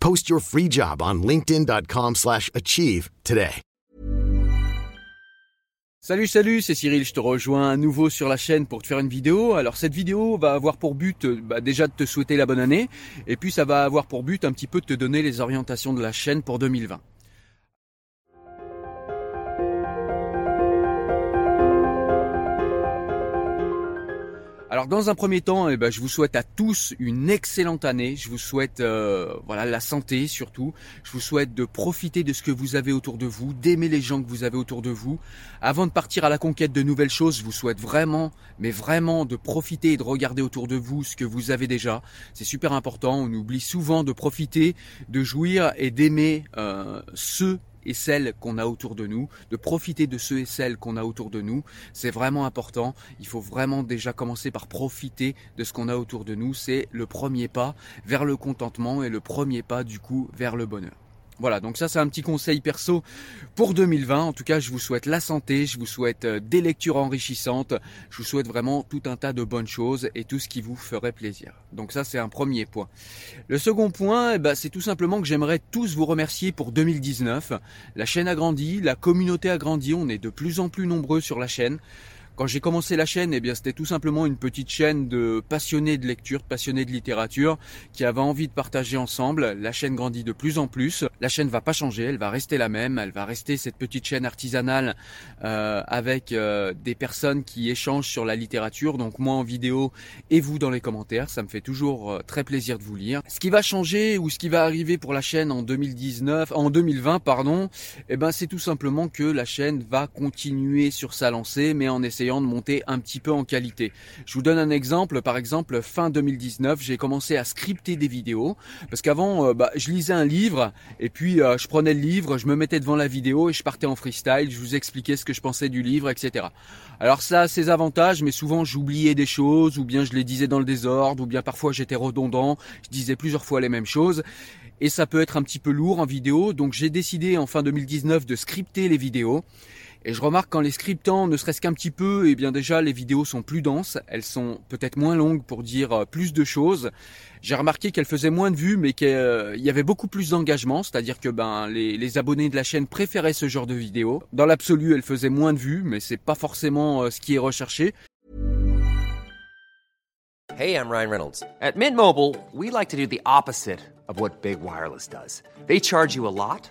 Post your free job on slash achieve today. Salut, salut, c'est Cyril, je te rejoins à nouveau sur la chaîne pour te faire une vidéo. Alors cette vidéo va avoir pour but euh, bah, déjà de te souhaiter la bonne année, et puis ça va avoir pour but un petit peu de te donner les orientations de la chaîne pour 2020. Alors dans un premier temps, eh ben, je vous souhaite à tous une excellente année. Je vous souhaite euh, voilà la santé surtout. Je vous souhaite de profiter de ce que vous avez autour de vous, d'aimer les gens que vous avez autour de vous. Avant de partir à la conquête de nouvelles choses, je vous souhaite vraiment, mais vraiment de profiter et de regarder autour de vous ce que vous avez déjà. C'est super important. On oublie souvent de profiter, de jouir et d'aimer euh, ceux et celles qu'on a autour de nous, de profiter de ceux et celles qu'on a autour de nous. C'est vraiment important. Il faut vraiment déjà commencer par profiter de ce qu'on a autour de nous. C'est le premier pas vers le contentement et le premier pas du coup vers le bonheur. Voilà, donc ça c'est un petit conseil perso pour 2020. En tout cas, je vous souhaite la santé, je vous souhaite euh, des lectures enrichissantes, je vous souhaite vraiment tout un tas de bonnes choses et tout ce qui vous ferait plaisir. Donc ça c'est un premier point. Le second point, eh ben, c'est tout simplement que j'aimerais tous vous remercier pour 2019. La chaîne a grandi, la communauté a grandi, on est de plus en plus nombreux sur la chaîne. Quand j'ai commencé la chaîne, eh bien c'était tout simplement une petite chaîne de passionnés de lecture, de passionnés de littérature, qui avaient envie de partager ensemble. La chaîne grandit de plus en plus. La chaîne va pas changer, elle va rester la même. Elle va rester cette petite chaîne artisanale euh, avec euh, des personnes qui échangent sur la littérature. Donc moi en vidéo et vous dans les commentaires, ça me fait toujours euh, très plaisir de vous lire. Ce qui va changer ou ce qui va arriver pour la chaîne en 2019, en 2020 pardon, eh ben c'est tout simplement que la chaîne va continuer sur sa lancée, mais en essayant de monter un petit peu en qualité. Je vous donne un exemple. Par exemple, fin 2019, j'ai commencé à scripter des vidéos parce qu'avant, euh, bah, je lisais un livre et puis euh, je prenais le livre, je me mettais devant la vidéo et je partais en freestyle. Je vous expliquais ce que je pensais du livre, etc. Alors ça a ses avantages, mais souvent j'oubliais des choses ou bien je les disais dans le désordre ou bien parfois j'étais redondant. Je disais plusieurs fois les mêmes choses et ça peut être un petit peu lourd en vidéo. Donc j'ai décidé en fin 2019 de scripter les vidéos. Et je remarque qu'en les scriptant, ne serait-ce qu'un petit peu, et bien déjà les vidéos sont plus denses, elles sont peut-être moins longues pour dire euh, plus de choses. J'ai remarqué qu'elles faisaient moins de vues, mais qu'il y avait beaucoup plus d'engagement, c'est-à-dire que ben les, les, abonnés de la chaîne préféraient ce genre de vidéos. Dans l'absolu, elles faisaient moins de vues, mais c'est pas forcément euh, ce qui est recherché. Hey, I'm Ryan Reynolds. At Mint Mobile, we like to do the opposite of what Big Wireless does. They charge you a lot.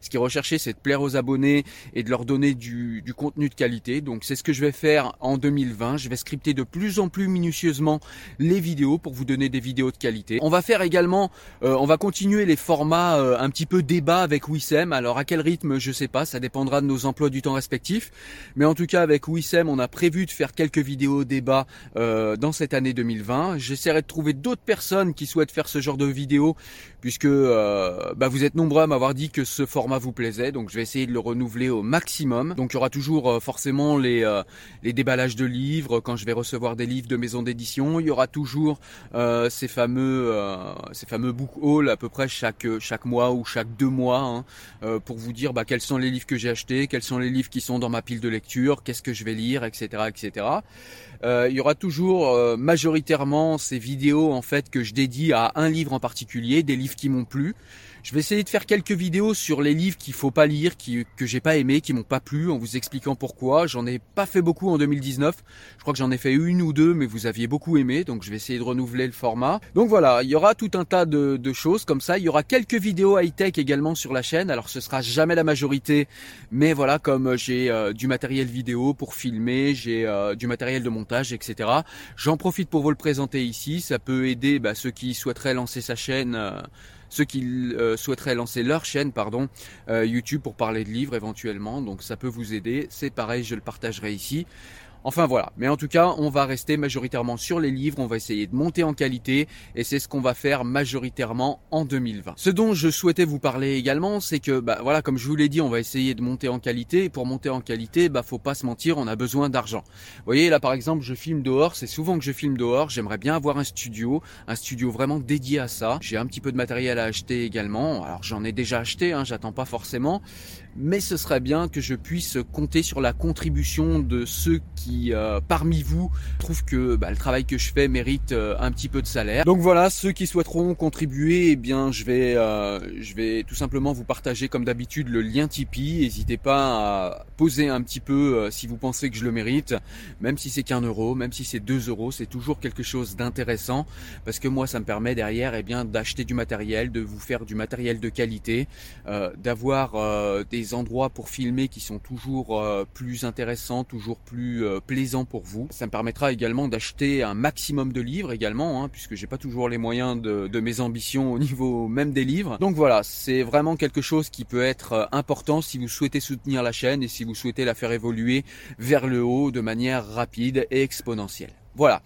Ce qui est recherché, c'est de plaire aux abonnés et de leur donner du, du contenu de qualité. Donc c'est ce que je vais faire en 2020. Je vais scripter de plus en plus minutieusement les vidéos pour vous donner des vidéos de qualité. On va faire également, euh, on va continuer les formats euh, un petit peu débat avec Wissem. Alors à quel rythme, je sais pas, ça dépendra de nos emplois du temps respectifs. Mais en tout cas avec Wissem, on a prévu de faire quelques vidéos débat euh, dans cette année 2020. J'essaierai de trouver d'autres personnes qui souhaitent faire ce genre de vidéos puisque euh, bah, vous êtes nombreux à m'avoir dit que ce format vous plaisait, donc je vais essayer de le renouveler au maximum. Donc il y aura toujours euh, forcément les, euh, les déballages de livres quand je vais recevoir des livres de maison d'édition. Il y aura toujours ces fameux ces fameux book hauls à peu près chaque chaque mois ou chaque deux mois hein, pour vous dire bah, quels sont les livres que j'ai achetés, quels sont les livres qui sont dans ma pile de lecture, qu'est-ce que je vais lire, etc., etc. il y aura toujours majoritairement ces vidéos en fait que je dédie à un livre en particulier, des livres qui m'ont plu. Je vais essayer de faire quelques vidéos sur les livres qu'il faut pas lire, qui, que j'ai pas aimé, qui m'ont pas plu, en vous expliquant pourquoi. J'en ai pas fait beaucoup en 2019. Je crois que j'en ai fait une ou deux, mais vous aviez beaucoup aimé, donc je vais essayer de renouveler le format. Donc voilà, il y aura tout un tas de, de choses comme ça. Il y aura quelques vidéos high-tech également sur la chaîne. Alors ce sera jamais la majorité, mais voilà, comme j'ai euh, du matériel vidéo pour filmer, j'ai euh, du matériel de montage, J'en profite pour vous le présenter ici. Ça peut aider bah, ceux qui souhaiteraient lancer sa chaîne. Euh, ceux qui euh, souhaiteraient lancer leur chaîne, pardon, euh, YouTube pour parler de livres éventuellement. Donc ça peut vous aider. C'est pareil, je le partagerai ici. Enfin voilà, mais en tout cas, on va rester majoritairement sur les livres, on va essayer de monter en qualité et c'est ce qu'on va faire majoritairement en 2020. Ce dont je souhaitais vous parler également, c'est que bah voilà, comme je vous l'ai dit, on va essayer de monter en qualité et pour monter en qualité, bah faut pas se mentir, on a besoin d'argent. Vous voyez là par exemple, je filme dehors, c'est souvent que je filme dehors, j'aimerais bien avoir un studio, un studio vraiment dédié à ça. J'ai un petit peu de matériel à acheter également. Alors j'en ai déjà acheté, hein, j'attends pas forcément, mais ce serait bien que je puisse compter sur la contribution de ceux qui, euh, parmi vous, trouvent que bah, le travail que je fais mérite euh, un petit peu de salaire. Donc voilà, ceux qui souhaiteront contribuer, eh bien, je vais, euh, je vais tout simplement vous partager comme d'habitude le lien Tipeee. N'hésitez pas à poser un petit peu si vous pensez que je le mérite, même si c'est qu'un euro, même si c'est deux euros, c'est toujours quelque chose d'intéressant parce que moi, ça me permet derrière, eh bien, d'acheter du matériel, de vous faire du matériel de qualité, d'avoir des endroits pour filmer qui sont toujours euh, plus intéressants, toujours plus euh, plaisants pour vous. Ça me permettra également d'acheter un maximum de livres également, hein, puisque j'ai pas toujours les moyens de, de, mes ambitions au niveau même des livres. Donc voilà, c'est vraiment quelque chose qui peut être euh, important si vous souhaitez soutenir la chaîne et si vous souhaitez la faire évoluer vers le haut de manière rapide et exponentielle. Voilà.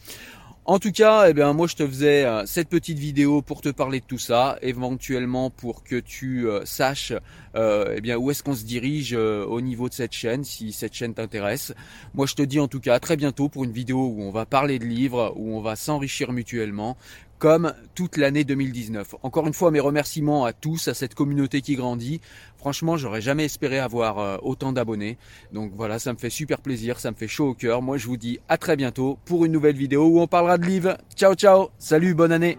En tout cas, eh bien, moi je te faisais euh, cette petite vidéo pour te parler de tout ça, éventuellement pour que tu euh, saches euh, eh bien, où est-ce qu'on se dirige au niveau de cette chaîne, si cette chaîne t'intéresse. Moi je te dis en tout cas à très bientôt pour une vidéo où on va parler de livres, où on va s'enrichir mutuellement comme toute l'année 2019. Encore une fois, mes remerciements à tous, à cette communauté qui grandit. Franchement, j'aurais jamais espéré avoir euh, autant d'abonnés. Donc voilà, ça me fait super plaisir, ça me fait chaud au cœur. Moi, je vous dis à très bientôt pour une nouvelle vidéo où on parlera de livres. Ciao, ciao. Salut, bonne année.